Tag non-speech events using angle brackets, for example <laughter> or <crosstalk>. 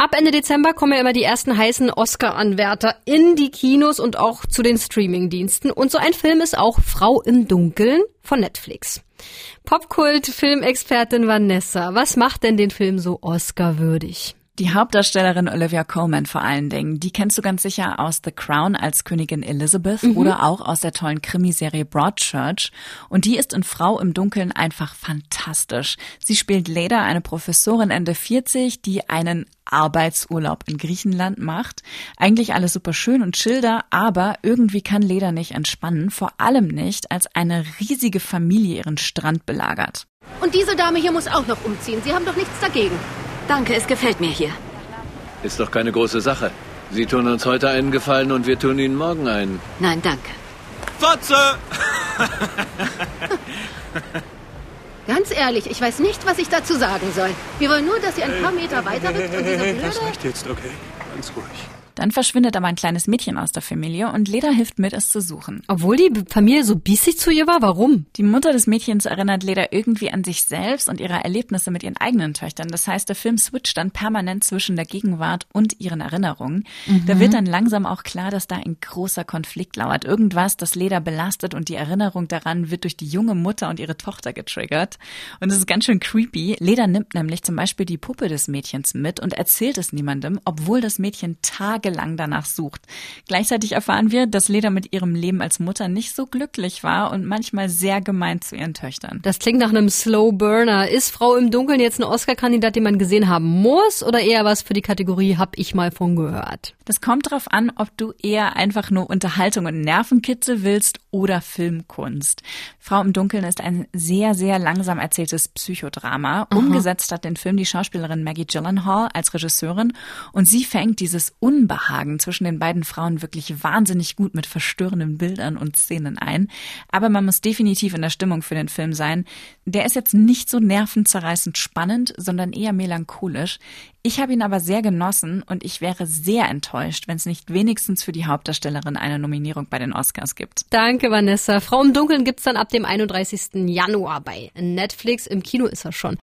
Ab Ende Dezember kommen ja immer die ersten heißen Oscar-Anwärter in die Kinos und auch zu den Streaming-Diensten. Und so ein Film ist auch Frau im Dunkeln von Netflix. Popkult-Filmexpertin Vanessa, was macht denn den Film so Oscar-würdig? Die Hauptdarstellerin Olivia Colman vor allen Dingen, die kennst du ganz sicher aus The Crown als Königin Elizabeth mhm. oder auch aus der tollen Krimiserie Broadchurch. Und die ist in Frau im Dunkeln einfach fantastisch. Sie spielt Leda, eine Professorin Ende 40, die einen Arbeitsurlaub in Griechenland macht. Eigentlich alles super schön und schilder, aber irgendwie kann Leda nicht entspannen, vor allem nicht, als eine riesige Familie ihren Strand belagert. Und diese Dame hier muss auch noch umziehen. Sie haben doch nichts dagegen. Danke, es gefällt mir hier. Ist doch keine große Sache. Sie tun uns heute einen Gefallen und wir tun Ihnen morgen einen. Nein, danke. Fotze! <laughs> Ganz ehrlich, ich weiß nicht, was ich dazu sagen soll. Wir wollen nur, dass sie ein paar Meter weiter rückt und diese <laughs> blöde... Das reicht jetzt, okay? Ganz ruhig. Dann verschwindet aber ein kleines Mädchen aus der Familie und Leda hilft mit, es zu suchen. Obwohl die Familie so bissig zu ihr war, warum? Die Mutter des Mädchens erinnert Leda irgendwie an sich selbst und ihre Erlebnisse mit ihren eigenen Töchtern. Das heißt, der Film switcht dann permanent zwischen der Gegenwart und ihren Erinnerungen. Mhm. Da wird dann langsam auch klar, dass da ein großer Konflikt lauert. Irgendwas, das Leda belastet und die Erinnerung daran wird durch die junge Mutter und ihre Tochter getriggert. Und es ist ganz schön creepy. Leda nimmt nämlich zum Beispiel die Puppe des Mädchens mit und erzählt es niemandem, obwohl das Mädchen Tage tagelang danach sucht. Gleichzeitig erfahren wir, dass Leda mit ihrem Leben als Mutter nicht so glücklich war und manchmal sehr gemein zu ihren Töchtern. Das klingt nach einem Slow Burner. Ist Frau im Dunkeln jetzt ein Oscar-Kandidat, den man gesehen haben muss oder eher was für die Kategorie hab ich mal von gehört? Das kommt darauf an, ob du eher einfach nur Unterhaltung und Nervenkitzel willst oder Filmkunst. Frau im Dunkeln ist ein sehr, sehr langsam erzähltes Psychodrama. Aha. Umgesetzt hat den Film die Schauspielerin Maggie Gyllenhaal als Regisseurin und sie fängt dieses Unbehagen Unbehagen zwischen den beiden Frauen wirklich wahnsinnig gut mit verstörenden Bildern und Szenen ein. Aber man muss definitiv in der Stimmung für den Film sein. Der ist jetzt nicht so nervenzerreißend spannend, sondern eher melancholisch. Ich habe ihn aber sehr genossen und ich wäre sehr enttäuscht, wenn es nicht wenigstens für die Hauptdarstellerin eine Nominierung bei den Oscars gibt. Danke, Vanessa. Frau im Dunkeln gibt's dann ab dem 31. Januar bei Netflix. Im Kino ist er schon.